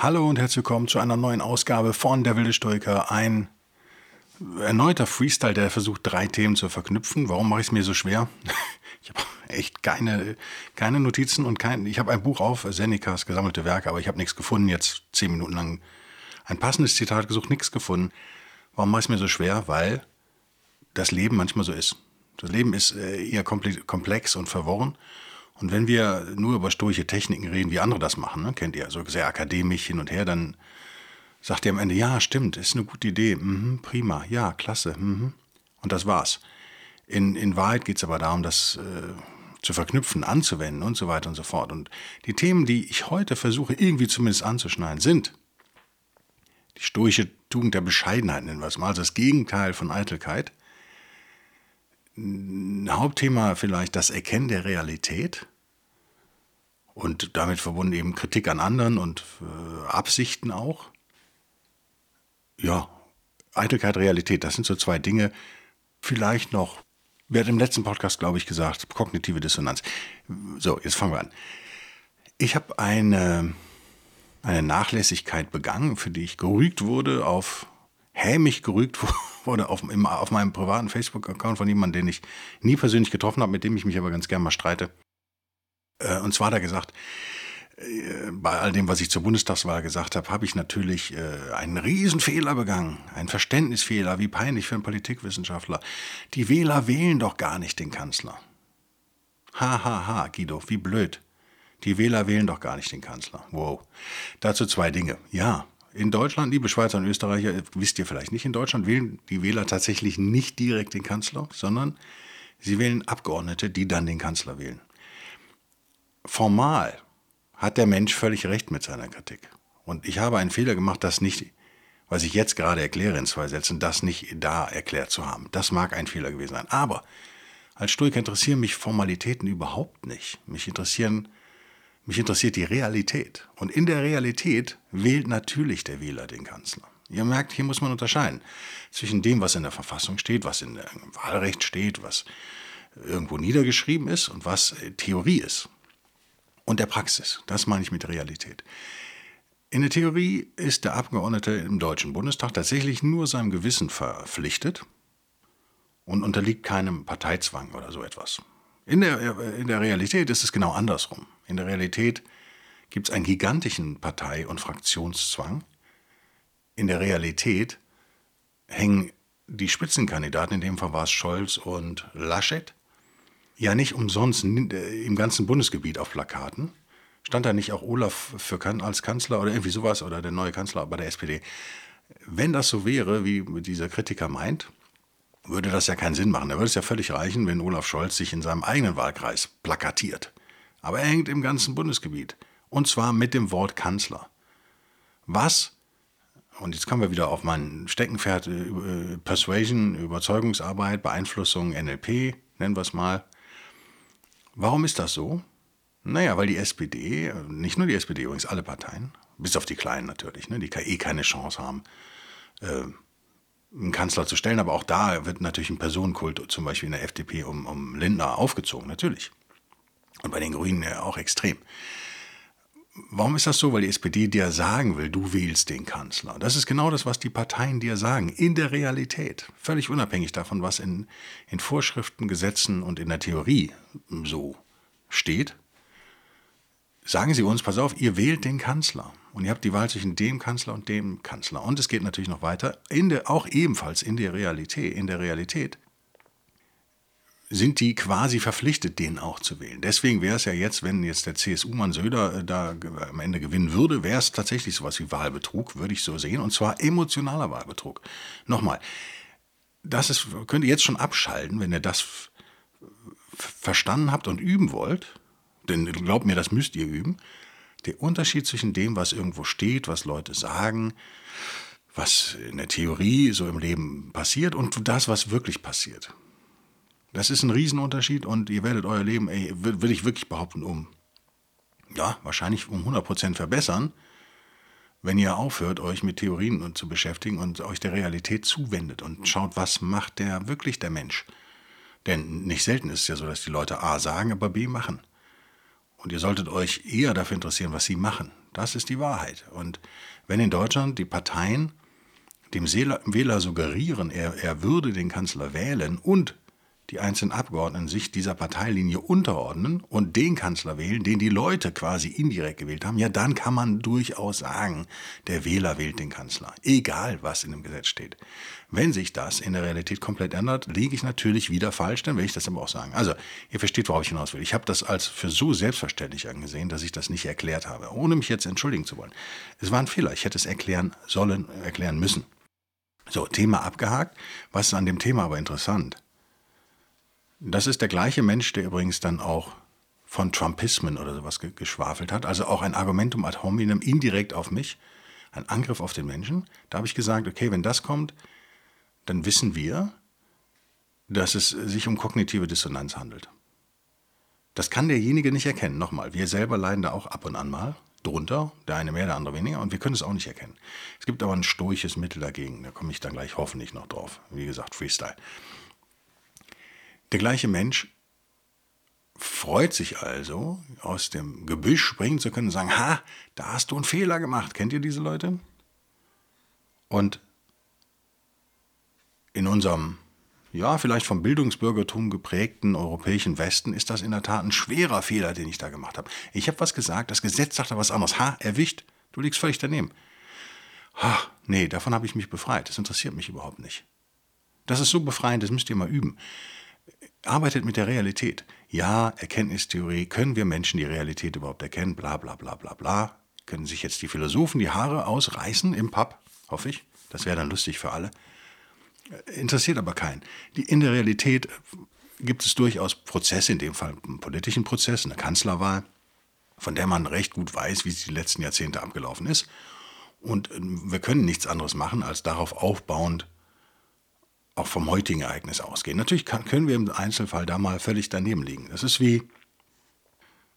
Hallo und herzlich willkommen zu einer neuen Ausgabe von Der wilde Stoiker. Ein erneuter Freestyle, der versucht, drei Themen zu verknüpfen. Warum mache ich es mir so schwer? Ich habe echt keine, keine Notizen und kein. Ich habe ein Buch auf, Senecas gesammelte Werke, aber ich habe nichts gefunden. Jetzt zehn Minuten lang ein passendes Zitat gesucht, nichts gefunden. Warum mache ich es mir so schwer? Weil das Leben manchmal so ist. Das Leben ist äh, eher komplex und verworren. Und wenn wir nur über stoische Techniken reden, wie andere das machen, ne, kennt ihr, so sehr akademisch hin und her, dann sagt ihr am Ende, ja, stimmt, ist eine gute Idee, mhm, prima, ja, klasse, mhm. und das war's. In, in Wahrheit geht es aber darum, das äh, zu verknüpfen, anzuwenden und so weiter und so fort. Und die Themen, die ich heute versuche, irgendwie zumindest anzuschneiden, sind die stoische Tugend der Bescheidenheit, nennen wir es mal, also das Gegenteil von Eitelkeit, Hauptthema vielleicht das Erkennen der Realität und damit verbunden eben Kritik an anderen und äh, Absichten auch. Ja, Eitelkeit, Realität, das sind so zwei Dinge. Vielleicht noch, wer hat im letzten Podcast, glaube ich, gesagt, kognitive Dissonanz. So, jetzt fangen wir an. Ich habe eine, eine Nachlässigkeit begangen, für die ich gerügt wurde, auf hämisch gerügt wurde auf, im, auf meinem privaten Facebook-Account von jemandem, den ich nie persönlich getroffen habe, mit dem ich mich aber ganz gern mal streite. Äh, und zwar hat er gesagt, äh, bei all dem, was ich zur Bundestagswahl gesagt habe, habe ich natürlich äh, einen Riesenfehler begangen, einen Verständnisfehler, wie peinlich für einen Politikwissenschaftler. Die Wähler wählen doch gar nicht den Kanzler. Ha, ha, ha, Guido, wie blöd. Die Wähler wählen doch gar nicht den Kanzler. Wow. Dazu zwei Dinge. Ja, in Deutschland, liebe Schweizer und Österreicher, wisst ihr vielleicht nicht, in Deutschland wählen die Wähler tatsächlich nicht direkt den Kanzler, sondern sie wählen Abgeordnete, die dann den Kanzler wählen. Formal hat der Mensch völlig recht mit seiner Kritik. Und ich habe einen Fehler gemacht, das nicht, was ich jetzt gerade erkläre in zwei Sätzen, das nicht da erklärt zu haben. Das mag ein Fehler gewesen sein. Aber als Stoiker interessieren mich Formalitäten überhaupt nicht. Mich interessieren mich interessiert die Realität. Und in der Realität wählt natürlich der Wähler den Kanzler. Ihr merkt, hier muss man unterscheiden zwischen dem, was in der Verfassung steht, was im Wahlrecht steht, was irgendwo niedergeschrieben ist und was äh, Theorie ist. Und der Praxis. Das meine ich mit Realität. In der Theorie ist der Abgeordnete im Deutschen Bundestag tatsächlich nur seinem Gewissen verpflichtet und unterliegt keinem Parteizwang oder so etwas. In der, in der Realität ist es genau andersrum. In der Realität gibt es einen gigantischen Partei- und Fraktionszwang. In der Realität hängen die Spitzenkandidaten, in dem Fall war es Scholz und Laschet, ja nicht umsonst im ganzen Bundesgebiet auf Plakaten. Stand da nicht auch Olaf für, als Kanzler oder irgendwie sowas oder der neue Kanzler bei der SPD? Wenn das so wäre, wie dieser Kritiker meint, würde das ja keinen Sinn machen. Da würde es ja völlig reichen, wenn Olaf Scholz sich in seinem eigenen Wahlkreis plakatiert. Aber er hängt im ganzen Bundesgebiet. Und zwar mit dem Wort Kanzler. Was, und jetzt kommen wir wieder auf mein Steckenpferd, äh, Persuasion, Überzeugungsarbeit, Beeinflussung, NLP, nennen wir es mal. Warum ist das so? Naja, weil die SPD, nicht nur die SPD übrigens, alle Parteien, bis auf die Kleinen natürlich, ne, die eh keine Chance haben, äh, einen Kanzler zu stellen. Aber auch da wird natürlich ein Personenkult, zum Beispiel in der FDP, um, um Lindner aufgezogen, natürlich. Und bei den Grünen ja auch extrem. Warum ist das so? Weil die SPD dir sagen will, du wählst den Kanzler. Das ist genau das, was die Parteien dir sagen, in der Realität. Völlig unabhängig davon, was in, in Vorschriften, Gesetzen und in der Theorie so steht. Sagen sie uns, pass auf, ihr wählt den Kanzler. Und ihr habt die Wahl zwischen dem Kanzler und dem Kanzler. Und es geht natürlich noch weiter, in der, auch ebenfalls in der Realität. In der Realität sind die quasi verpflichtet, den auch zu wählen. Deswegen wäre es ja jetzt, wenn jetzt der CSU-Mann Söder äh, da am Ende gewinnen würde, wäre es tatsächlich sowas wie Wahlbetrug, würde ich so sehen, und zwar emotionaler Wahlbetrug. Nochmal, das ist, könnt ihr jetzt schon abschalten, wenn ihr das verstanden habt und üben wollt, denn glaubt mir, das müsst ihr üben. Der Unterschied zwischen dem, was irgendwo steht, was Leute sagen, was in der Theorie so im Leben passiert und das, was wirklich passiert. Das ist ein Riesenunterschied und ihr werdet euer Leben, ey, will ich wirklich behaupten, um, ja, wahrscheinlich um 100% verbessern, wenn ihr aufhört, euch mit Theorien zu beschäftigen und euch der Realität zuwendet und schaut, was macht der wirklich der Mensch. Denn nicht selten ist es ja so, dass die Leute A sagen, aber B machen. Und ihr solltet euch eher dafür interessieren, was sie machen. Das ist die Wahrheit. Und wenn in Deutschland die Parteien dem Wähler suggerieren, er, er würde den Kanzler wählen und die einzelnen Abgeordneten sich dieser Parteilinie unterordnen und den Kanzler wählen, den die Leute quasi indirekt gewählt haben, ja, dann kann man durchaus sagen, der Wähler wählt den Kanzler, egal was in dem Gesetz steht. Wenn sich das in der Realität komplett ändert, liege ich natürlich wieder falsch, dann will ich das aber auch sagen. Also, ihr versteht, worauf ich hinaus will. Ich habe das als für so selbstverständlich angesehen, dass ich das nicht erklärt habe, ohne mich jetzt entschuldigen zu wollen. Es war ein Fehler, ich hätte es erklären sollen, erklären müssen. So, Thema abgehakt. Was ist an dem Thema aber interessant? Das ist der gleiche Mensch, der übrigens dann auch von Trumpismen oder sowas geschwafelt hat. Also auch ein Argumentum ad hominem indirekt auf mich, ein Angriff auf den Menschen. Da habe ich gesagt, okay, wenn das kommt, dann wissen wir, dass es sich um kognitive Dissonanz handelt. Das kann derjenige nicht erkennen. Nochmal, wir selber leiden da auch ab und an mal drunter, der eine mehr, der andere weniger, und wir können es auch nicht erkennen. Es gibt aber ein stoisches Mittel dagegen, da komme ich dann gleich hoffentlich noch drauf. Wie gesagt, Freestyle. Der gleiche Mensch freut sich also, aus dem Gebüsch springen zu können und sagen, ha, da hast du einen Fehler gemacht. Kennt ihr diese Leute? Und in unserem, ja, vielleicht vom Bildungsbürgertum geprägten europäischen Westen ist das in der Tat ein schwerer Fehler, den ich da gemacht habe. Ich habe was gesagt, das Gesetz sagt da was anderes. Ha, erwischt, du liegst völlig daneben. Ha, nee, davon habe ich mich befreit. Das interessiert mich überhaupt nicht. Das ist so befreiend, das müsst ihr mal üben arbeitet mit der Realität. Ja, Erkenntnistheorie, können wir Menschen die Realität überhaupt erkennen? Bla bla bla bla bla. Können sich jetzt die Philosophen die Haare ausreißen im Pub? Hoffe ich. Das wäre dann lustig für alle. Interessiert aber keinen. Die, in der Realität gibt es durchaus Prozesse, in dem Fall einen politischen Prozess, eine Kanzlerwahl, von der man recht gut weiß, wie sie die letzten Jahrzehnte abgelaufen ist. Und wir können nichts anderes machen, als darauf aufbauend auch vom heutigen Ereignis ausgehen. Natürlich kann, können wir im Einzelfall da mal völlig daneben liegen. Das ist wie,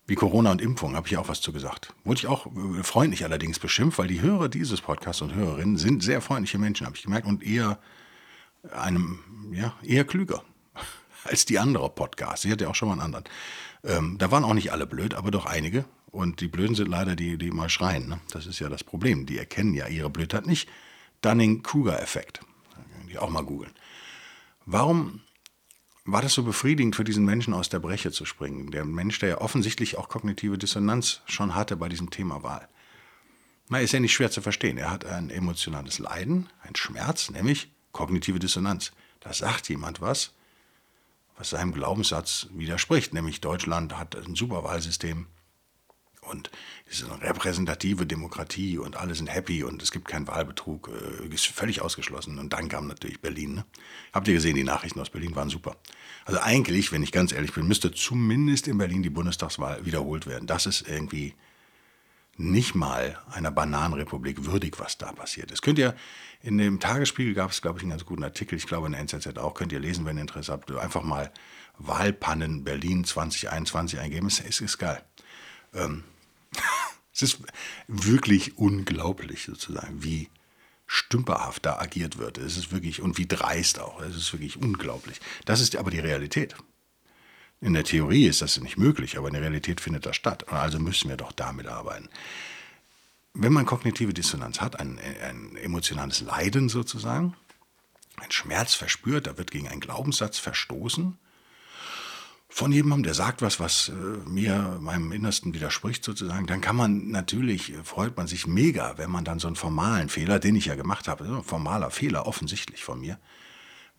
wie Corona und Impfung, habe ich auch was zu gesagt. Wurde ich auch äh, freundlich allerdings beschimpft, weil die Hörer dieses Podcasts und Hörerinnen sind sehr freundliche Menschen, habe ich gemerkt, und eher einem, ja, eher klüger als die anderen Podcasts. Ich hatte auch schon mal einen anderen. Ähm, da waren auch nicht alle blöd, aber doch einige. Und die Blöden sind leider die, die mal schreien. Ne? Das ist ja das Problem. Die erkennen ja ihre Blödheit nicht. Dunning-Kruger-Effekt. Die auch mal googeln. Warum war das so befriedigend für diesen Menschen aus der Breche zu springen? Der Mensch, der ja offensichtlich auch kognitive Dissonanz schon hatte bei diesem Thema Wahl. Na, ist ja nicht schwer zu verstehen. Er hat ein emotionales Leiden, ein Schmerz, nämlich kognitive Dissonanz. Da sagt jemand was, was seinem Glaubenssatz widerspricht, nämlich Deutschland hat ein Superwahlsystem und es ist eine repräsentative Demokratie und alle sind happy und es gibt keinen Wahlbetrug, äh, ist völlig ausgeschlossen. Und dann kam natürlich Berlin. Ne? Habt ihr gesehen, die Nachrichten aus Berlin waren super. Also eigentlich, wenn ich ganz ehrlich bin, müsste zumindest in Berlin die Bundestagswahl wiederholt werden. Das ist irgendwie nicht mal einer Bananenrepublik würdig, was da passiert ist. Könnt ihr, in dem Tagesspiegel gab es, glaube ich, einen ganz guten Artikel, ich glaube in der NZZ auch, könnt ihr lesen, wenn ihr Interesse habt, einfach mal Wahlpannen Berlin 2021 eingeben, es ist, ist geil. Ähm, es ist wirklich unglaublich sozusagen, wie stümperhaft da agiert wird. Es ist wirklich, und wie dreist auch. Es ist wirklich unglaublich. Das ist aber die Realität. In der Theorie ist das nicht möglich, aber in der Realität findet das statt. Und also müssen wir doch damit arbeiten. Wenn man kognitive Dissonanz hat, ein, ein emotionales Leiden sozusagen, ein Schmerz verspürt, da wird gegen einen Glaubenssatz verstoßen, von jemandem, der sagt was, was äh, mir, meinem Innersten widerspricht sozusagen, dann kann man natürlich, äh, freut man sich mega, wenn man dann so einen formalen Fehler, den ich ja gemacht habe, so ein formaler Fehler offensichtlich von mir,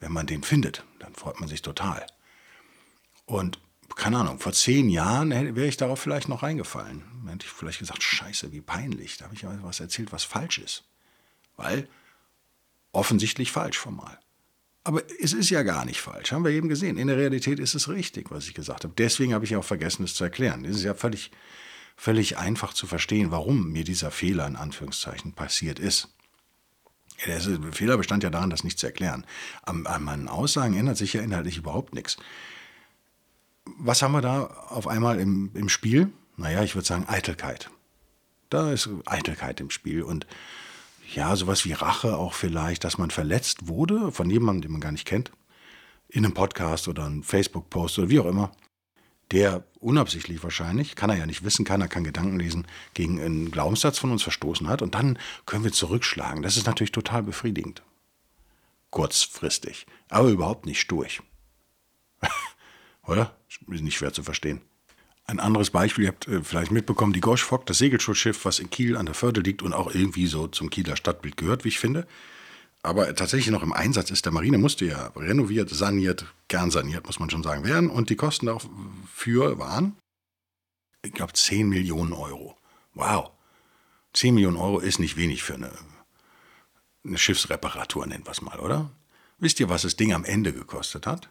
wenn man den findet, dann freut man sich total. Und keine Ahnung, vor zehn Jahren wäre ich darauf vielleicht noch reingefallen. Dann hätte ich vielleicht gesagt, scheiße, wie peinlich, da habe ich was erzählt, was falsch ist. Weil offensichtlich falsch formal. Aber es ist ja gar nicht falsch, haben wir eben gesehen. In der Realität ist es richtig, was ich gesagt habe. Deswegen habe ich auch vergessen, es zu erklären. Es ist ja völlig, völlig einfach zu verstehen, warum mir dieser Fehler in Anführungszeichen passiert ist. Der Fehler bestand ja daran, das nicht zu erklären. An, an meinen Aussagen ändert sich ja inhaltlich überhaupt nichts. Was haben wir da auf einmal im, im Spiel? Naja, ich würde sagen Eitelkeit. Da ist Eitelkeit im Spiel und ja, sowas wie Rache auch vielleicht, dass man verletzt wurde von jemandem, den man gar nicht kennt, in einem Podcast oder einem Facebook-Post oder wie auch immer, der unabsichtlich wahrscheinlich, kann er ja nicht wissen, kann er kann Gedanken lesen, gegen einen Glaubenssatz von uns verstoßen hat und dann können wir zurückschlagen. Das ist natürlich total befriedigend. Kurzfristig, aber überhaupt nicht durch. Oder? Ist nicht schwer zu verstehen. Ein anderes Beispiel, ihr habt äh, vielleicht mitbekommen, die Gorsch Fock, das Segelschutzschiff, was in Kiel an der Förde liegt und auch irgendwie so zum Kieler Stadtbild gehört, wie ich finde. Aber tatsächlich noch im Einsatz ist der Marine, musste ja renoviert, saniert, gern saniert, muss man schon sagen, werden. Und die Kosten dafür waren, ich glaube, 10 Millionen Euro. Wow. 10 Millionen Euro ist nicht wenig für eine, eine Schiffsreparatur, nennen wir es mal, oder? Wisst ihr, was das Ding am Ende gekostet hat?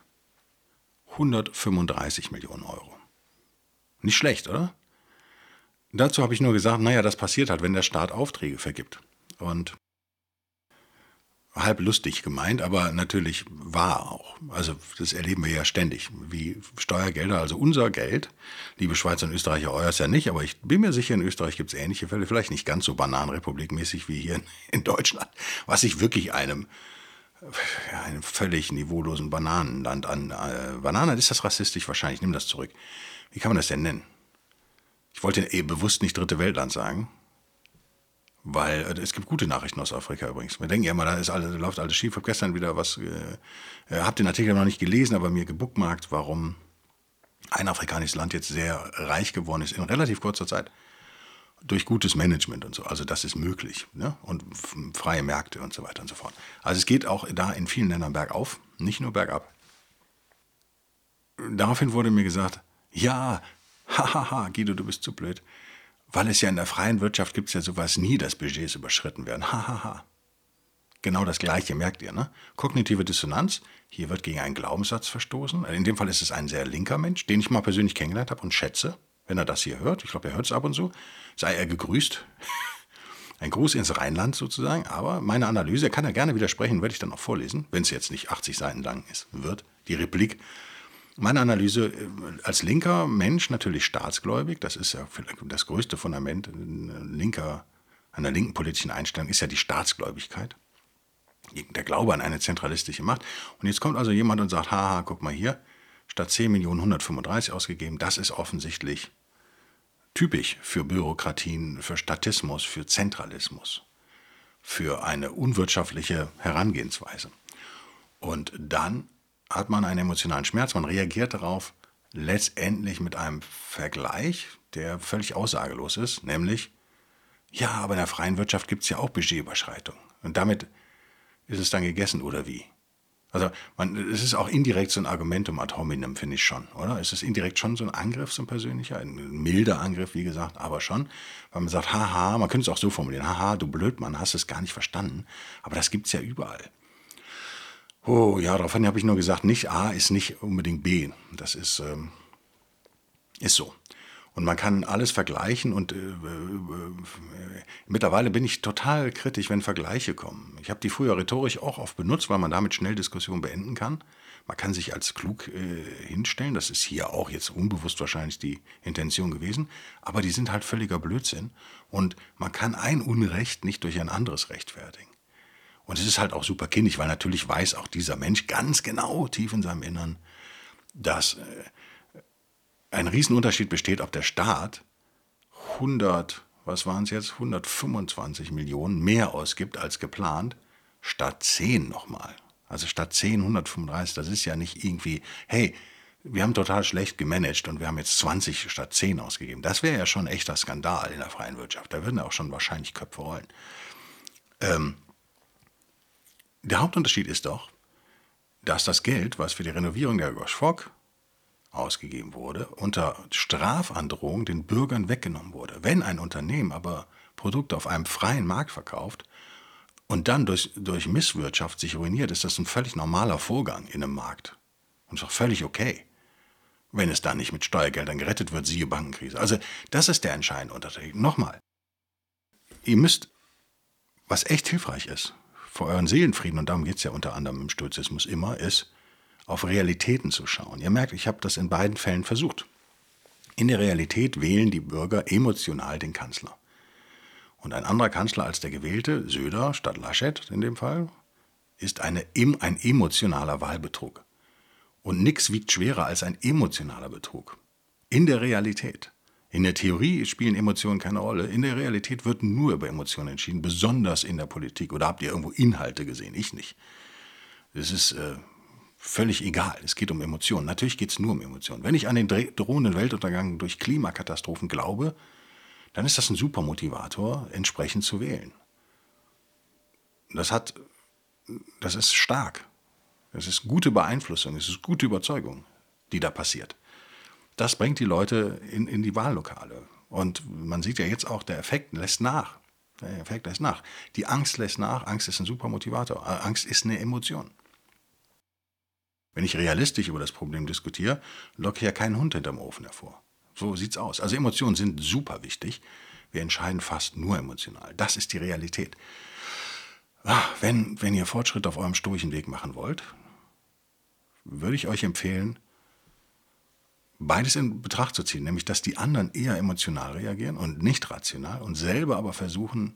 135 Millionen Euro. Nicht schlecht, oder? Dazu habe ich nur gesagt, naja, das passiert halt, wenn der Staat Aufträge vergibt. Und halb lustig gemeint, aber natürlich wahr auch. Also das erleben wir ja ständig, wie Steuergelder, also unser Geld, liebe Schweizer und Österreicher, euers ja nicht, aber ich bin mir sicher, in Österreich gibt es ähnliche Fälle, vielleicht nicht ganz so bananenrepublikmäßig wie hier in Deutschland, was sich wirklich einem, einem völlig niveaulosen Bananenland an. Äh, Bananen, ist das rassistisch wahrscheinlich, nimm das zurück wie kann man das denn nennen? Ich wollte eh bewusst nicht dritte Weltland sagen, weil äh, es gibt gute Nachrichten aus Afrika übrigens. Wir denken ja immer, da, ist alles, läuft alles schief. Ich habe gestern wieder was, äh, äh habe den Artikel noch nicht gelesen, aber mir gebookmarkt, warum ein afrikanisches Land jetzt sehr reich geworden ist in relativ kurzer Zeit. Durch gutes Management und so. Also das ist möglich. Ne? Und freie Märkte und so weiter und so fort. Also es geht auch da in vielen Ländern bergauf, nicht nur bergab. Daraufhin wurde mir gesagt, ja, hahaha, Guido, du bist zu blöd. Weil es ja in der freien Wirtschaft gibt es ja sowas nie, dass Budgets überschritten werden. Hahaha. Genau das Gleiche, merkt ihr, ne? Kognitive Dissonanz, hier wird gegen einen Glaubenssatz verstoßen. In dem Fall ist es ein sehr linker Mensch, den ich mal persönlich kennengelernt habe und schätze, wenn er das hier hört. Ich glaube, er hört es ab und zu. Sei er gegrüßt. Ein Gruß ins Rheinland sozusagen, aber meine Analyse, er kann er gerne widersprechen, werde ich dann auch vorlesen, wenn es jetzt nicht 80 Seiten lang ist, wird. Die Replik meine Analyse äh, als linker Mensch natürlich staatsgläubig, das ist ja das größte Fundament linker, einer linken politischen Einstellung, ist ja die Staatsgläubigkeit. Der Glaube an eine zentralistische Macht. Und jetzt kommt also jemand und sagt, haha, guck mal hier, statt 10 Millionen 135 ausgegeben, das ist offensichtlich typisch für Bürokratien, für Statismus, für Zentralismus, für eine unwirtschaftliche Herangehensweise. Und dann hat man einen emotionalen Schmerz, man reagiert darauf letztendlich mit einem Vergleich, der völlig aussagelos ist, nämlich, ja, aber in der freien Wirtschaft gibt es ja auch Budgetüberschreitung. Und damit ist es dann gegessen, oder wie? Also man, es ist auch indirekt so ein Argumentum ad hominem, finde ich schon, oder? Es ist indirekt schon so ein Angriff, so ein persönlicher, ein milder Angriff, wie gesagt, aber schon, weil man sagt, haha, man könnte es auch so formulieren, haha, du Blödmann, hast es gar nicht verstanden. Aber das gibt es ja überall. Oh ja, daraufhin habe ich nur gesagt, nicht A ist nicht unbedingt B. Das ist, ähm, ist so. Und man kann alles vergleichen und äh, äh, mittlerweile bin ich total kritisch, wenn Vergleiche kommen. Ich habe die früher rhetorisch auch oft benutzt, weil man damit schnell Diskussionen beenden kann. Man kann sich als klug äh, hinstellen, das ist hier auch jetzt unbewusst wahrscheinlich die Intention gewesen, aber die sind halt völliger Blödsinn und man kann ein Unrecht nicht durch ein anderes rechtfertigen. Und es ist halt auch super kindisch, weil natürlich weiß auch dieser Mensch ganz genau tief in seinem Innern, dass äh, ein Riesenunterschied besteht, ob der Staat 100, was waren es jetzt, 125 Millionen mehr ausgibt als geplant, statt 10 nochmal. Also statt 10, 135, das ist ja nicht irgendwie, hey, wir haben total schlecht gemanagt und wir haben jetzt 20 statt 10 ausgegeben. Das wäre ja schon echter Skandal in der freien Wirtschaft. Da würden auch schon wahrscheinlich Köpfe rollen. Ähm, der Hauptunterschied ist doch, dass das Geld, was für die Renovierung der Gosch ausgegeben wurde, unter Strafandrohung den Bürgern weggenommen wurde. Wenn ein Unternehmen aber Produkte auf einem freien Markt verkauft und dann durch, durch Misswirtschaft sich ruiniert, ist das ein völlig normaler Vorgang in einem Markt. Und ist auch völlig okay, wenn es dann nicht mit Steuergeldern gerettet wird, siehe Bankenkrise. Also das ist der entscheidende Unterschied. Nochmal, ihr müsst, was echt hilfreich ist, für euren Seelenfrieden, und darum geht es ja unter anderem im Stoizismus immer, ist, auf Realitäten zu schauen. Ihr merkt, ich habe das in beiden Fällen versucht. In der Realität wählen die Bürger emotional den Kanzler. Und ein anderer Kanzler als der gewählte, Söder statt Laschet in dem Fall, ist eine, ein emotionaler Wahlbetrug. Und nichts wiegt schwerer als ein emotionaler Betrug. In der Realität. In der Theorie spielen Emotionen keine Rolle. In der Realität wird nur über Emotionen entschieden, besonders in der Politik. Oder habt ihr irgendwo Inhalte gesehen? Ich nicht. Das ist äh, völlig egal. Es geht um Emotionen. Natürlich geht es nur um Emotionen. Wenn ich an den drohenden Weltuntergang durch Klimakatastrophen glaube, dann ist das ein super Motivator, entsprechend zu wählen. Das hat, das ist stark. Das ist gute Beeinflussung, es ist gute Überzeugung, die da passiert. Das bringt die Leute in, in die Wahllokale. Und man sieht ja jetzt auch, der Effekt lässt nach. Der Effekt lässt nach. Die Angst lässt nach. Angst ist ein super Motivator. Angst ist eine Emotion. Wenn ich realistisch über das Problem diskutiere, locke ich ja keinen Hund hinterm Ofen hervor. So sieht's aus. Also Emotionen sind super wichtig. Wir entscheiden fast nur emotional. Das ist die Realität. Ah, wenn, wenn ihr Fortschritt auf eurem stoischen Weg machen wollt, würde ich euch empfehlen, beides in Betracht zu ziehen, nämlich dass die anderen eher emotional reagieren und nicht rational und selber aber versuchen,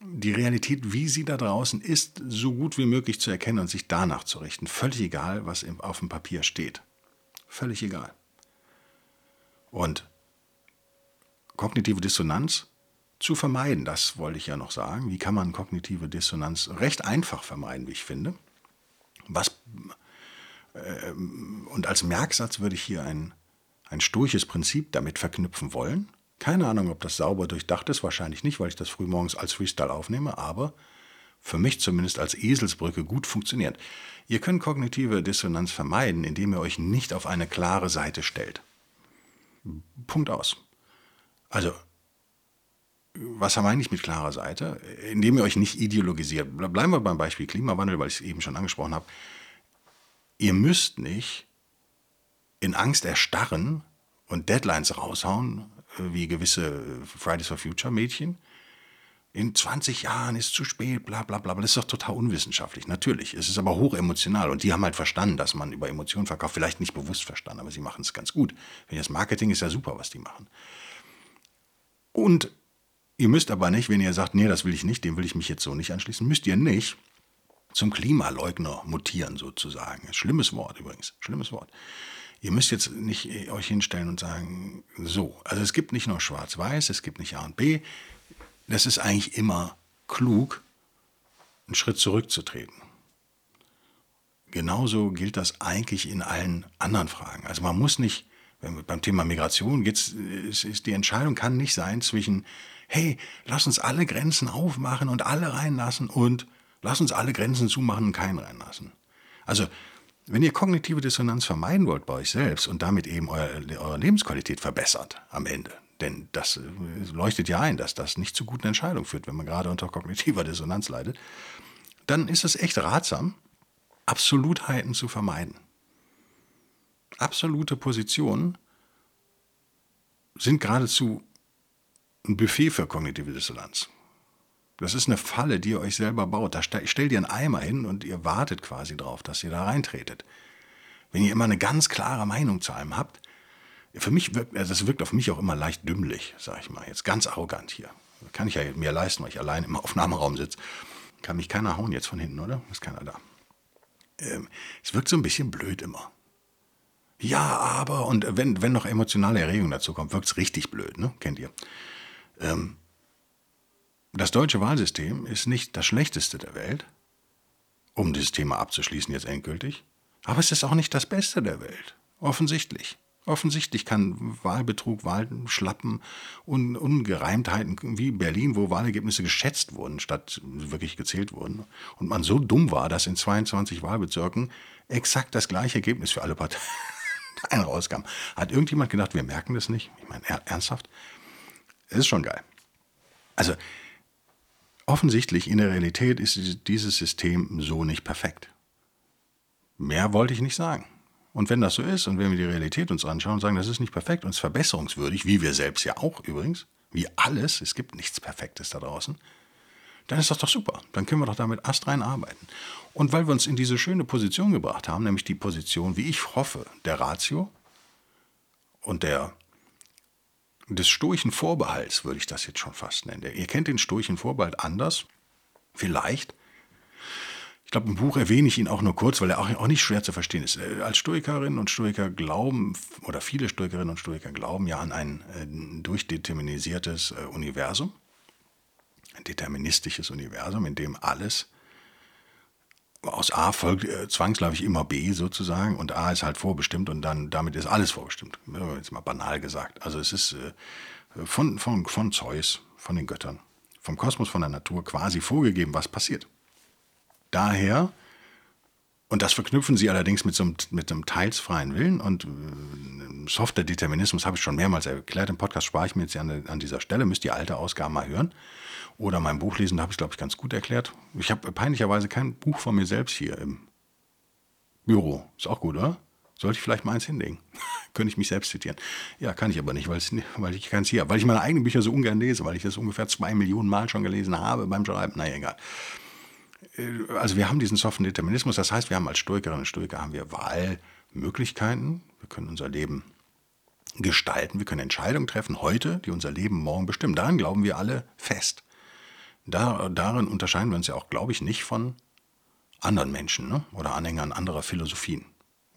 die Realität, wie sie da draußen ist, so gut wie möglich zu erkennen und sich danach zu richten. Völlig egal, was auf dem Papier steht. Völlig egal. Und kognitive Dissonanz zu vermeiden, das wollte ich ja noch sagen. Wie kann man kognitive Dissonanz recht einfach vermeiden, wie ich finde? Was, und als Merksatz würde ich hier ein, ein stoisches Prinzip damit verknüpfen wollen. Keine Ahnung, ob das sauber durchdacht ist, wahrscheinlich nicht, weil ich das frühmorgens als Freestyle aufnehme, aber für mich zumindest als Eselsbrücke gut funktioniert. Ihr könnt kognitive Dissonanz vermeiden, indem ihr euch nicht auf eine klare Seite stellt. Punkt aus. Also, was meine ich mit klarer Seite? Indem ihr euch nicht ideologisiert. Bleiben wir beim Beispiel Klimawandel, weil ich es eben schon angesprochen habe. Ihr müsst nicht in Angst erstarren und Deadlines raushauen, wie gewisse Fridays for Future Mädchen. In 20 Jahren ist zu spät, bla bla bla. Das ist doch total unwissenschaftlich. Natürlich. Es ist aber hoch emotional. Und die haben halt verstanden, dass man über Emotionen verkauft. Vielleicht nicht bewusst verstanden, aber sie machen es ganz gut. Das Marketing ist ja super, was die machen. Und ihr müsst aber nicht, wenn ihr sagt, nee, das will ich nicht, dem will ich mich jetzt so nicht anschließen, müsst ihr nicht zum Klimaleugner mutieren sozusagen. Schlimmes Wort übrigens. Schlimmes Wort. Ihr müsst jetzt nicht äh, euch hinstellen und sagen, so, also es gibt nicht nur Schwarz-Weiß, es gibt nicht A und B. Das ist eigentlich immer klug, einen Schritt zurückzutreten. Genauso gilt das eigentlich in allen anderen Fragen. Also man muss nicht, beim Thema Migration geht's, ist, ist die Entscheidung kann nicht sein zwischen, hey, lass uns alle Grenzen aufmachen und alle reinlassen und lass uns alle Grenzen zumachen und keinen reinlassen. Also wenn ihr kognitive Dissonanz vermeiden wollt bei euch selbst und damit eben eure, eure Lebensqualität verbessert am Ende, denn das äh, leuchtet ja ein, dass das nicht zu guten Entscheidungen führt, wenn man gerade unter kognitiver Dissonanz leidet, dann ist es echt ratsam, Absolutheiten zu vermeiden. Absolute Positionen sind geradezu ein Buffet für kognitive Dissonanz. Das ist eine Falle, die ihr euch selber baut. Da stellt ihr einen Eimer hin und ihr wartet quasi drauf, dass ihr da reintretet. Wenn ihr immer eine ganz klare Meinung zu einem habt, für mich wirkt, das wirkt auf mich auch immer leicht dümmlich, sage ich mal, jetzt ganz arrogant hier. Kann ich ja mir leisten, weil ich allein im Aufnahmeraum sitze. Kann mich keiner hauen jetzt von hinten, oder? Ist keiner da. Ähm, es wirkt so ein bisschen blöd immer. Ja, aber, und wenn, wenn noch emotionale Erregung dazu kommt, wirkt es richtig blöd, ne? Kennt ihr. Ähm, das deutsche Wahlsystem ist nicht das schlechteste der Welt, um dieses Thema abzuschließen jetzt endgültig, aber es ist auch nicht das Beste der Welt. Offensichtlich. Offensichtlich kann Wahlbetrug, Wahlschlappen und Ungereimtheiten wie Berlin, wo Wahlergebnisse geschätzt wurden, statt wirklich gezählt wurden, und man so dumm war, dass in 22 Wahlbezirken exakt das gleiche Ergebnis für alle Parteien rauskam. Hat irgendjemand gedacht, wir merken das nicht? Ich meine, ernsthaft? Es ist schon geil. Also, offensichtlich in der Realität ist dieses System so nicht perfekt. Mehr wollte ich nicht sagen. Und wenn das so ist und wenn wir die Realität uns anschauen und sagen, das ist nicht perfekt und es ist verbesserungswürdig, wie wir selbst ja auch übrigens, wie alles, es gibt nichts Perfektes da draußen, dann ist das doch super. Dann können wir doch damit astrein arbeiten. Und weil wir uns in diese schöne Position gebracht haben, nämlich die Position, wie ich hoffe, der Ratio und der des stoischen Vorbehalts, würde ich das jetzt schon fast nennen. Ihr kennt den stoischen Vorbehalt anders, vielleicht. Ich glaube, im Buch erwähne ich ihn auch nur kurz, weil er auch, nicht schwer zu verstehen ist. Äh, als Stoikerinnen und Stoiker glauben, oder viele Stoikerinnen und Stoiker glauben ja an ein äh, durchdeterminisiertes äh, Universum, ein deterministisches Universum, in dem alles aus A folgt äh, zwangsläufig immer B sozusagen und A ist halt vorbestimmt und dann damit ist alles vorbestimmt. Jetzt mal banal gesagt. Also es ist äh, von, von, von Zeus, von den Göttern, vom Kosmos, von der Natur quasi vorgegeben, was passiert. Daher, und das verknüpfen sie allerdings mit so einem, mit einem teils freien Willen und äh, softer Determinismus habe ich schon mehrmals erklärt. Im Podcast spare ich mir jetzt an, an dieser Stelle, müsst ihr alte Ausgaben mal hören oder mein Buch lesen, da habe ich glaube ich, ganz gut erklärt. Ich habe peinlicherweise kein Buch von mir selbst hier im Büro. Ist auch gut, oder? Sollte ich vielleicht mal eins hinlegen? Könnte ich mich selbst zitieren. Ja, kann ich aber nicht, weil, weil ich keins hier habe. Weil ich meine eigenen Bücher so ungern lese, weil ich das ungefähr zwei Millionen Mal schon gelesen habe beim Schreiben. Naja, egal. Äh, also wir haben diesen soften Determinismus. Das heißt, wir haben als Stoikerinnen und Stoiker haben wir Wahlmöglichkeiten. Wir können unser Leben gestalten. Wir können Entscheidungen treffen heute, die unser Leben morgen bestimmen. Daran glauben wir alle fest. Da, darin unterscheiden wir uns ja auch, glaube ich, nicht von anderen Menschen ne? oder Anhängern anderer Philosophien.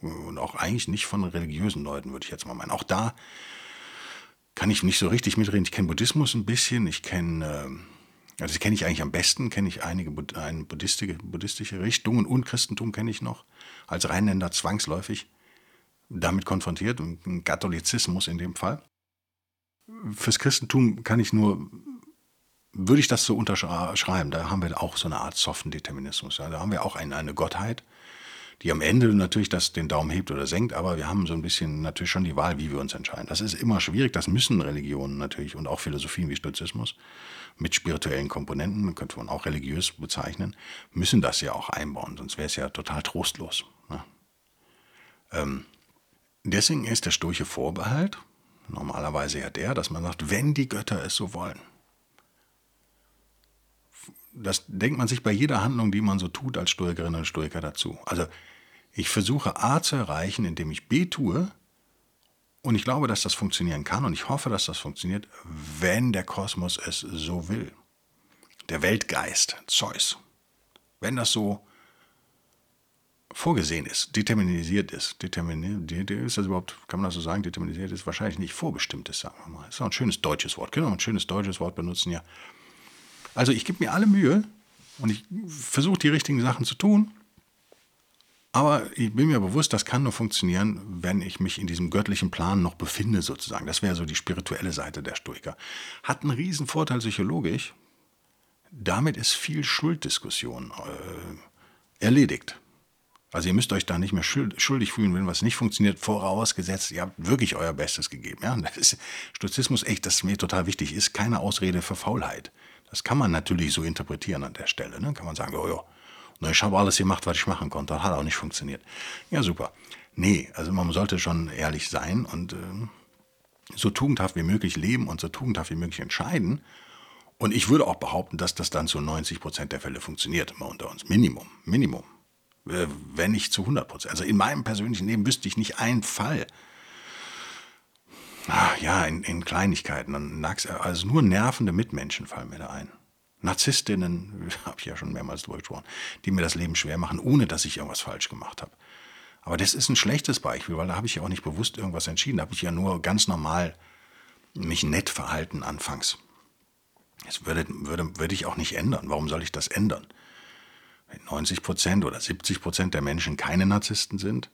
Und auch eigentlich nicht von religiösen Leuten, würde ich jetzt mal meinen. Auch da kann ich nicht so richtig mitreden. Ich kenne Buddhismus ein bisschen, ich kenne, also kenne ich eigentlich am besten, kenne ich einige eine buddhistische, buddhistische Richtungen und Christentum kenne ich noch, als Rheinländer zwangsläufig damit konfrontiert, und Katholizismus in dem Fall. Fürs Christentum kann ich nur würde ich das so unterschreiben. Da haben wir auch so eine Art soften Determinismus. Ja. Da haben wir auch eine, eine Gottheit, die am Ende natürlich das, den Daumen hebt oder senkt, aber wir haben so ein bisschen natürlich schon die Wahl, wie wir uns entscheiden. Das ist immer schwierig, das müssen Religionen natürlich und auch Philosophien wie Stoizismus mit spirituellen Komponenten, könnte man auch religiös bezeichnen, müssen das ja auch einbauen, sonst wäre es ja total trostlos. Ne? Ähm, deswegen ist der stoische Vorbehalt normalerweise ja der, dass man sagt, wenn die Götter es so wollen, das denkt man sich bei jeder Handlung, die man so tut als Stoikerin oder Stoiker dazu. Also ich versuche A zu erreichen, indem ich B tue. Und ich glaube, dass das funktionieren kann und ich hoffe, dass das funktioniert, wenn der Kosmos es so will. Der Weltgeist, Zeus. Wenn das so vorgesehen ist, determinisiert ist. Determiniert ist das überhaupt, kann man das so sagen? Determinisiert ist wahrscheinlich nicht vorbestimmt ist, sagen wir mal. Das ist auch ein schönes deutsches Wort. Können wir ein schönes deutsches Wort benutzen, ja. Also ich gebe mir alle Mühe und ich versuche die richtigen Sachen zu tun. Aber ich bin mir bewusst, das kann nur funktionieren, wenn ich mich in diesem göttlichen Plan noch befinde, sozusagen. Das wäre so die spirituelle Seite der Stoiker. Hat einen riesen Vorteil psychologisch. Damit ist viel Schulddiskussion äh, erledigt. Also ihr müsst euch da nicht mehr schuldig fühlen, wenn was nicht funktioniert, vorausgesetzt, ihr habt wirklich euer Bestes gegeben. Ja? Das ist Stoizismus echt, das mir total wichtig ist, keine Ausrede für Faulheit. Das kann man natürlich so interpretieren an der Stelle. Ne? Kann man sagen, oh ja, ich habe alles gemacht, was ich machen konnte, hat auch nicht funktioniert. Ja, super. Nee, also man sollte schon ehrlich sein und äh, so tugendhaft wie möglich leben und so tugendhaft wie möglich entscheiden. Und ich würde auch behaupten, dass das dann zu 90 Prozent der Fälle funktioniert, immer unter uns. Minimum, Minimum. Äh, wenn nicht zu 100 Prozent. Also in meinem persönlichen Leben wüsste ich nicht einen Fall, Ach, ja, in, in Kleinigkeiten. Also nur nervende Mitmenschen fallen mir da ein. Narzisstinnen, habe ich ja schon mehrmals drüber gesprochen, die mir das Leben schwer machen, ohne dass ich irgendwas falsch gemacht habe. Aber das ist ein schlechtes Beispiel, weil da habe ich ja auch nicht bewusst irgendwas entschieden. Da habe ich ja nur ganz normal mich nett verhalten anfangs. Das würde, würde, würde ich auch nicht ändern. Warum soll ich das ändern? Wenn 90 Prozent oder 70 Prozent der Menschen keine Narzissten sind,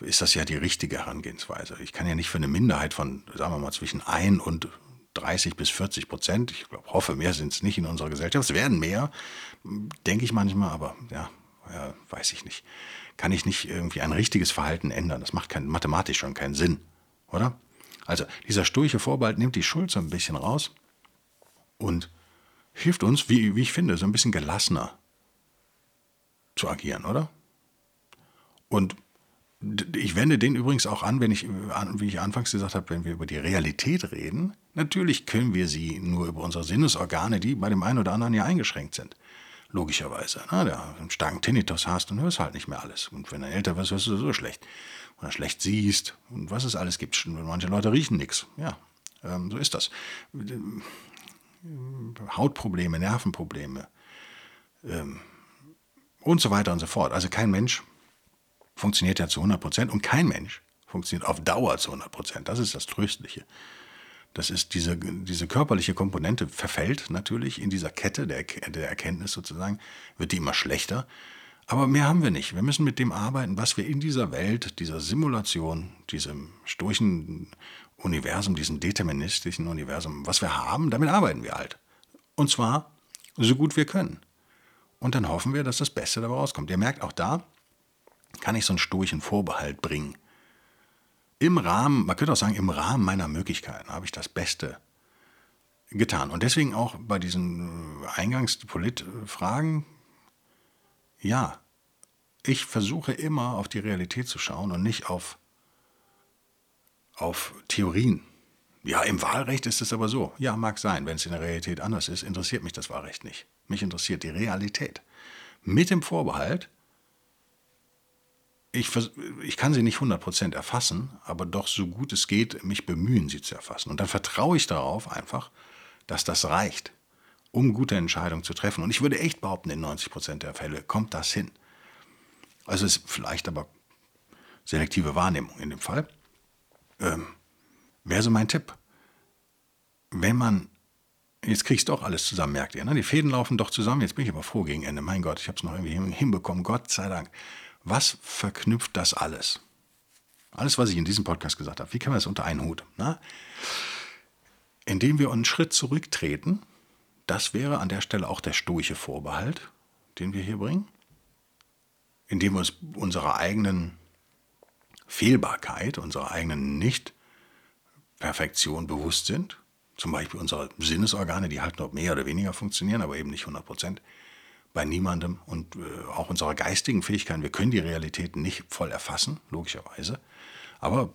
ist das ja die richtige Herangehensweise. Ich kann ja nicht für eine Minderheit von, sagen wir mal, zwischen 1 und 30 bis 40 Prozent, ich glaub, hoffe, mehr sind es nicht in unserer Gesellschaft, es werden mehr, denke ich manchmal, aber ja, ja, weiß ich nicht. Kann ich nicht irgendwie ein richtiges Verhalten ändern? Das macht kein, mathematisch schon keinen Sinn, oder? Also dieser sturche Vorbehalt nimmt die Schuld so ein bisschen raus und hilft uns, wie, wie ich finde, so ein bisschen gelassener zu agieren, oder? Und ich wende den übrigens auch an, wenn ich, wie ich anfangs gesagt habe, wenn wir über die Realität reden. Natürlich können wir sie nur über unsere Sinnesorgane, die bei dem einen oder anderen ja eingeschränkt sind. Logischerweise. Ne? Der einen starken Tinnitus hast und hörst halt nicht mehr alles. Und wenn du älter wirst, hörst du so schlecht. Oder schlecht siehst und was es alles gibt. Manche Leute riechen nichts. Ja, ähm, so ist das. Hautprobleme, Nervenprobleme ähm, und so weiter und so fort. Also kein Mensch funktioniert ja zu 100 Prozent und kein Mensch funktioniert auf Dauer zu 100 Prozent. Das ist das Tröstliche. Das ist diese, diese körperliche Komponente verfällt natürlich in dieser Kette der, der Erkenntnis sozusagen, wird die immer schlechter. Aber mehr haben wir nicht. Wir müssen mit dem arbeiten, was wir in dieser Welt, dieser Simulation, diesem sturchen Universum, diesem deterministischen Universum, was wir haben, damit arbeiten wir halt. Und zwar so gut wir können. Und dann hoffen wir, dass das Beste dabei rauskommt. Ihr merkt auch da, kann ich so einen sturchen Vorbehalt bringen. Im Rahmen, man könnte auch sagen, im Rahmen meiner Möglichkeiten habe ich das Beste getan. Und deswegen auch bei diesen äh, Eingangspolit-Fragen, ja, ich versuche immer auf die Realität zu schauen und nicht auf, auf Theorien. Ja, im Wahlrecht ist es aber so. Ja, mag sein. Wenn es in der Realität anders ist, interessiert mich das Wahlrecht nicht. Mich interessiert die Realität. Mit dem Vorbehalt, ich, ich kann sie nicht 100% erfassen, aber doch so gut es geht, mich bemühen, sie zu erfassen. Und dann vertraue ich darauf einfach, dass das reicht, um gute Entscheidungen zu treffen. Und ich würde echt behaupten, in 90% der Fälle kommt das hin. Also ist vielleicht aber selektive Wahrnehmung in dem Fall. Ähm, Wäre so mein Tipp. Wenn man, jetzt kriegst doch alles zusammen, merkt ihr, ne? die Fäden laufen doch zusammen, jetzt bin ich aber froh gegen Ende. Mein Gott, ich habe es noch irgendwie hinbekommen, Gott sei Dank. Was verknüpft das alles? Alles, was ich in diesem Podcast gesagt habe, wie kann man das unter einen Hut? Na? Indem wir einen Schritt zurücktreten, das wäre an der Stelle auch der stoische Vorbehalt, den wir hier bringen, indem wir uns unserer eigenen Fehlbarkeit, unserer eigenen Nicht-Perfektion bewusst sind, zum Beispiel unsere Sinnesorgane, die halt noch mehr oder weniger funktionieren, aber eben nicht 100 Prozent, bei niemandem und äh, auch unserer geistigen Fähigkeiten. Wir können die Realität nicht voll erfassen, logischerweise, aber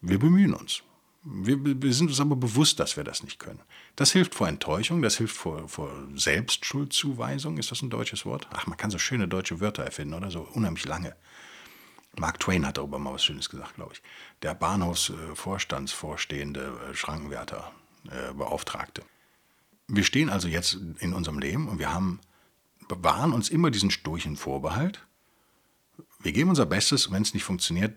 wir bemühen uns. Wir, wir, sind uns aber bewusst, dass wir das nicht können. Das hilft vor Enttäuschung, das hilft vor, vor Selbstschuldzuweisung. Ist das ein deutsches Wort? Ach, man kann so schöne deutsche Wörter erfinden, oder? So unheimlich lange. Mark Twain hat darüber mal was Schönes gesagt, glaube ich. Der Bahnhofsvorstandsvorstehende äh, Schrankenwärter, äh, Beauftragte. Wir stehen also jetzt in unserem Leben und wir haben bewahren uns immer diesen sturchen Vorbehalt. Wir geben unser Bestes, wenn es nicht funktioniert,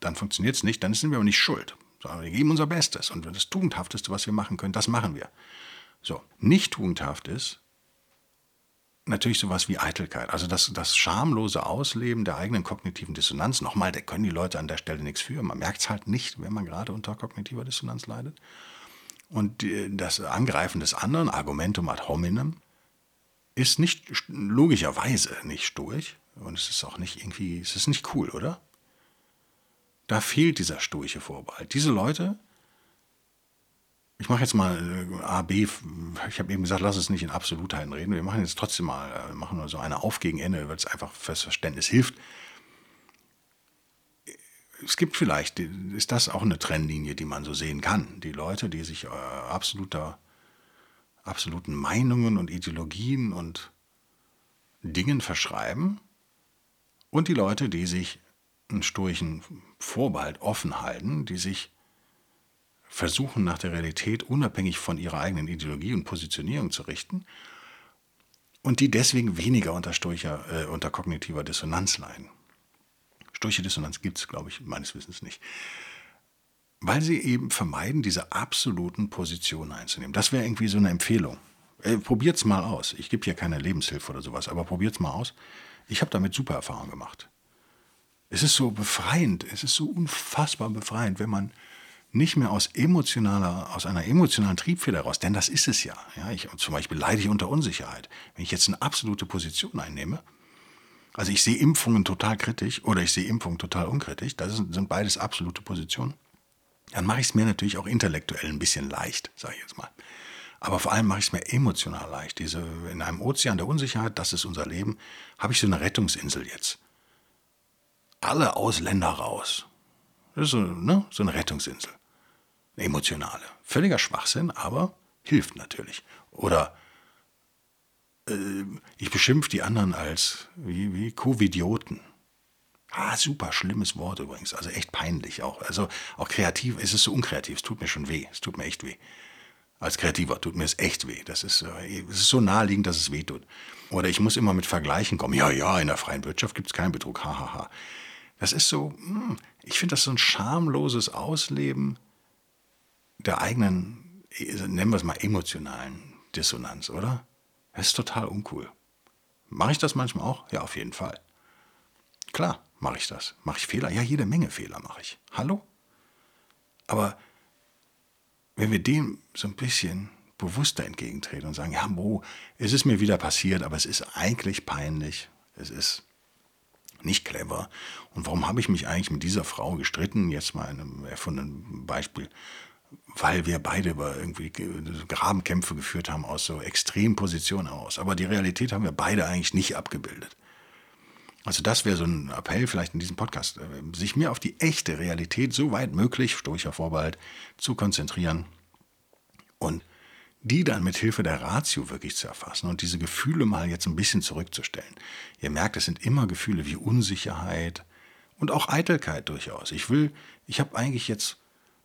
dann funktioniert es nicht, dann sind wir aber nicht schuld. Sondern wir geben unser Bestes und das Tugendhafteste, was wir machen können, das machen wir. So, nicht tugendhaft ist natürlich sowas wie Eitelkeit, also das, das schamlose Ausleben der eigenen kognitiven Dissonanz. Nochmal, da können die Leute an der Stelle nichts für. Man merkt es halt nicht, wenn man gerade unter kognitiver Dissonanz leidet. Und das Angreifen des anderen, Argumentum ad hominem, ist nicht logischerweise nicht stoisch und es ist auch nicht irgendwie, es ist nicht cool, oder? Da fehlt dieser stoische Vorbehalt. Diese Leute, ich mache jetzt mal äh, A, B, ich habe eben gesagt, lass es nicht in Absolutheiten reden, wir machen jetzt trotzdem mal, äh, machen nur so eine Auf gegen Ende, weil es einfach fürs Verständnis hilft. Es gibt vielleicht, ist das auch eine Trennlinie, die man so sehen kann. Die Leute, die sich äh, absoluter absoluten Meinungen und Ideologien und Dingen verschreiben und die Leute, die sich einen sturchen Vorbehalt offen halten, die sich versuchen, nach der Realität unabhängig von ihrer eigenen Ideologie und Positionierung zu richten und die deswegen weniger unter, Sturcher, äh, unter kognitiver Dissonanz leiden. Sturche Dissonanz gibt es, glaube ich, meines Wissens nicht weil sie eben vermeiden, diese absoluten Positionen einzunehmen. Das wäre irgendwie so eine Empfehlung. Äh, probiert's mal aus. Ich gebe hier keine Lebenshilfe oder sowas, aber probiert's mal aus. Ich habe damit super Erfahrungen gemacht. Es ist so befreiend, es ist so unfassbar befreiend, wenn man nicht mehr aus emotionaler, aus einer emotionalen Triebfeder raus, denn das ist es ja. ja ich, zum Beispiel leide ich unter Unsicherheit. Wenn ich jetzt eine absolute Position einnehme, also ich sehe Impfungen total kritisch oder ich sehe Impfungen total unkritisch, das sind beides absolute Positionen dann mache ich es mir natürlich auch intellektuell ein bisschen leicht, sage ich jetzt mal. Aber vor allem mache ich es mir emotional leicht. Diese, in einem Ozean der Unsicherheit, das ist unser Leben, habe ich so eine Rettungsinsel jetzt. Alle Ausländer raus. Das ist so, ne, so eine Rettungsinsel. Eine emotionale. Völliger Schwachsinn, aber hilft natürlich. Oder äh, ich beschimpfe die anderen als wie, wie Covidioten. Ah, super schlimmes Wort übrigens. Also echt peinlich auch. Also auch kreativ, es ist so unkreativ, es tut mir schon weh. Es tut mir echt weh. Als Kreativer tut mir es echt weh. Das ist, äh, es ist so naheliegend, dass es weh tut. Oder ich muss immer mit Vergleichen kommen. Ja, ja, in der freien Wirtschaft gibt es keinen Betrug. Hahaha. Ha, ha. Das ist so, hm, ich finde das so ein schamloses Ausleben der eigenen, nennen wir es mal emotionalen Dissonanz, oder? Das ist total uncool. Mache ich das manchmal auch? Ja, auf jeden Fall. Klar, mache ich das. Mache ich Fehler? Ja, jede Menge Fehler mache ich. Hallo? Aber wenn wir dem so ein bisschen bewusster entgegentreten und sagen, ja, Mo, es ist mir wieder passiert, aber es ist eigentlich peinlich, es ist nicht clever. Und warum habe ich mich eigentlich mit dieser Frau gestritten? Jetzt mal ein erfundenes Beispiel. Weil wir beide über irgendwie Grabenkämpfe geführt haben aus so extremen Positionen aus. Aber die Realität haben wir beide eigentlich nicht abgebildet. Also das wäre so ein Appell vielleicht in diesem Podcast, äh, sich mehr auf die echte Realität so weit möglich, stoischer Vorbehalt, zu konzentrieren und die dann mit Hilfe der Ratio wirklich zu erfassen und diese Gefühle mal jetzt ein bisschen zurückzustellen. Ihr merkt, es sind immer Gefühle wie Unsicherheit und auch Eitelkeit durchaus. Ich will, ich habe eigentlich jetzt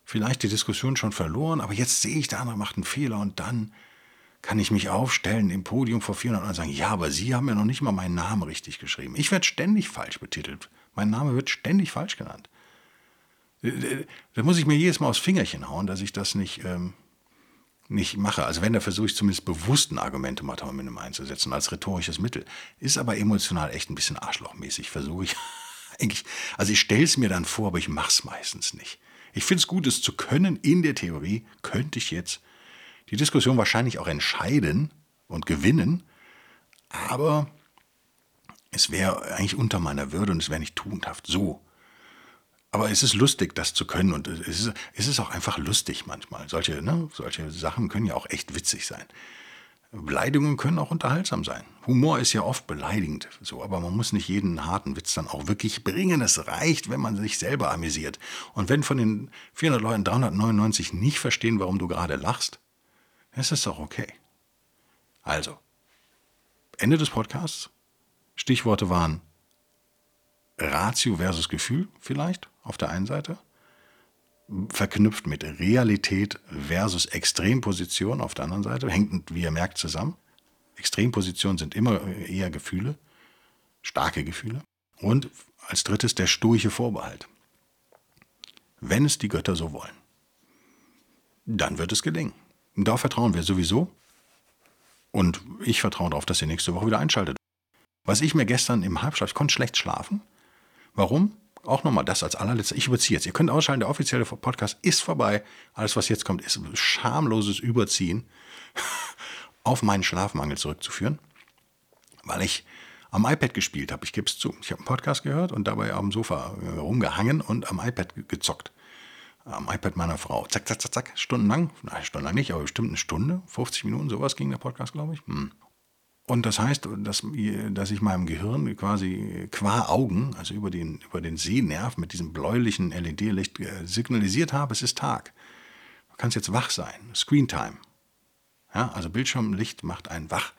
vielleicht die Diskussion schon verloren, aber jetzt sehe ich, der andere macht einen Fehler und dann kann ich mich aufstellen im Podium vor 400 und sagen, ja, aber Sie haben ja noch nicht mal meinen Namen richtig geschrieben. Ich werde ständig falsch betitelt. Mein Name wird ständig falsch genannt. Da muss ich mir jedes Mal aufs Fingerchen hauen, dass ich das nicht, ähm, nicht mache. Also wenn, da versuche ich zumindest bewusst ein Argumentum einzusetzen als rhetorisches Mittel. Ist aber emotional echt ein bisschen arschlochmäßig, versuche ich eigentlich. Also ich stelle es mir dann vor, aber ich mache es meistens nicht. Ich finde es gut, es zu können. In der Theorie könnte ich jetzt die Diskussion wahrscheinlich auch entscheiden und gewinnen, aber es wäre eigentlich unter meiner Würde und es wäre nicht tugendhaft. So. Aber es ist lustig, das zu können und es ist, es ist auch einfach lustig manchmal. Solche, ne, solche Sachen können ja auch echt witzig sein. Beleidigungen können auch unterhaltsam sein. Humor ist ja oft beleidigend, so, aber man muss nicht jeden harten Witz dann auch wirklich bringen. Es reicht, wenn man sich selber amüsiert. Und wenn von den 400 Leuten 399 nicht verstehen, warum du gerade lachst, es ist doch okay. Also, Ende des Podcasts. Stichworte waren Ratio versus Gefühl vielleicht auf der einen Seite, verknüpft mit Realität versus Extremposition auf der anderen Seite, hängt, wie ihr merkt, zusammen. Extrempositionen sind immer eher Gefühle, starke Gefühle. Und als drittes der stoische Vorbehalt. Wenn es die Götter so wollen, dann wird es gelingen. Darauf vertrauen wir sowieso. Und ich vertraue darauf, dass ihr nächste Woche wieder einschaltet. Was ich mir gestern im Halbschlaf, ich konnte schlecht schlafen. Warum? Auch nochmal das als allerletztes. Ich überziehe jetzt. Ihr könnt ausschalten, der offizielle Podcast ist vorbei. Alles, was jetzt kommt, ist schamloses Überziehen auf meinen Schlafmangel zurückzuführen. Weil ich am iPad gespielt habe. Ich gebe es zu. Ich habe einen Podcast gehört und dabei am Sofa äh, rumgehangen und am iPad gezockt am iPad meiner Frau. Zack, zack, zack, zack, stundenlang. Nein, stundenlang nicht, aber bestimmt eine Stunde, 50 Minuten, sowas ging der Podcast, glaube ich. Hm. Und das heißt, dass, dass ich meinem Gehirn quasi qua Augen, also über den, über den Sehnerv mit diesem bläulichen LED-Licht äh, signalisiert habe, es ist Tag. Du kannst jetzt wach sein. Screentime. Ja, also Bildschirmlicht macht einen wach.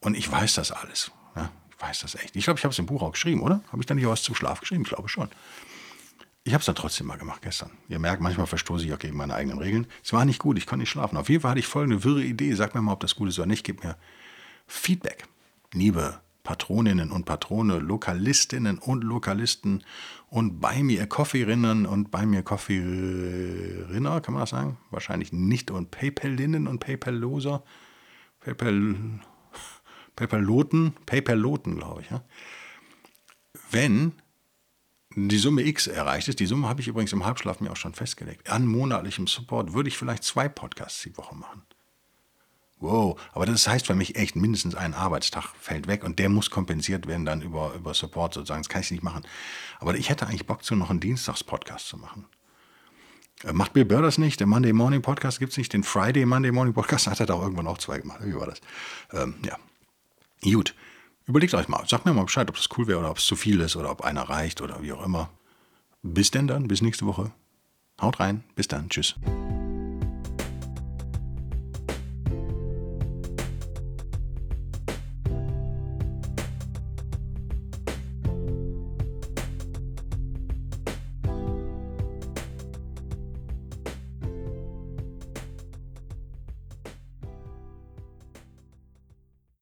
Und ich weiß das alles. Ja, ich weiß das echt. Ich glaube, ich habe es im Buch auch geschrieben, oder? Habe ich da nicht auch was zum Schlaf geschrieben? Ich glaube schon. Ich habe es dann trotzdem mal gemacht gestern. Ihr merkt, manchmal verstoße ich auch gegen meine eigenen Regeln. Es war nicht gut, ich konnte nicht schlafen. Auf jeden Fall hatte ich folgende wirre Idee. Sag mir mal, ob das gut ist oder nicht. Gib mir Feedback. Liebe Patroninnen und Patrone, Lokalistinnen und Lokalisten und bei mir Coffeerinnen und bei mir Coffeerinner, kann man das sagen? Wahrscheinlich nicht. Und PayPalinnen und PayPal-Loser. PayPal, PayPal-Loten, PayPal-Loten, glaube ich. Ja? Wenn die Summe X erreicht ist, die Summe habe ich übrigens im Halbschlaf mir auch schon festgelegt, an monatlichem Support würde ich vielleicht zwei Podcasts die Woche machen. Wow, aber das heißt für mich echt, mindestens ein Arbeitstag fällt weg und der muss kompensiert werden dann über, über Support sozusagen. Das kann ich nicht machen. Aber ich hätte eigentlich Bock zu noch einen Dienstagspodcast zu machen. Äh, Macht Bill Burr das nicht? Der Monday Morning Podcast gibt es nicht. Den Friday Monday Morning Podcast hat er da irgendwann auch zwei gemacht. Wie war das? Ähm, ja. Gut. Überlegt euch mal. Sagt mir mal Bescheid, ob das cool wäre oder ob es zu viel ist oder ob einer reicht oder wie auch immer. Bis denn dann. Bis nächste Woche. Haut rein. Bis dann. Tschüss.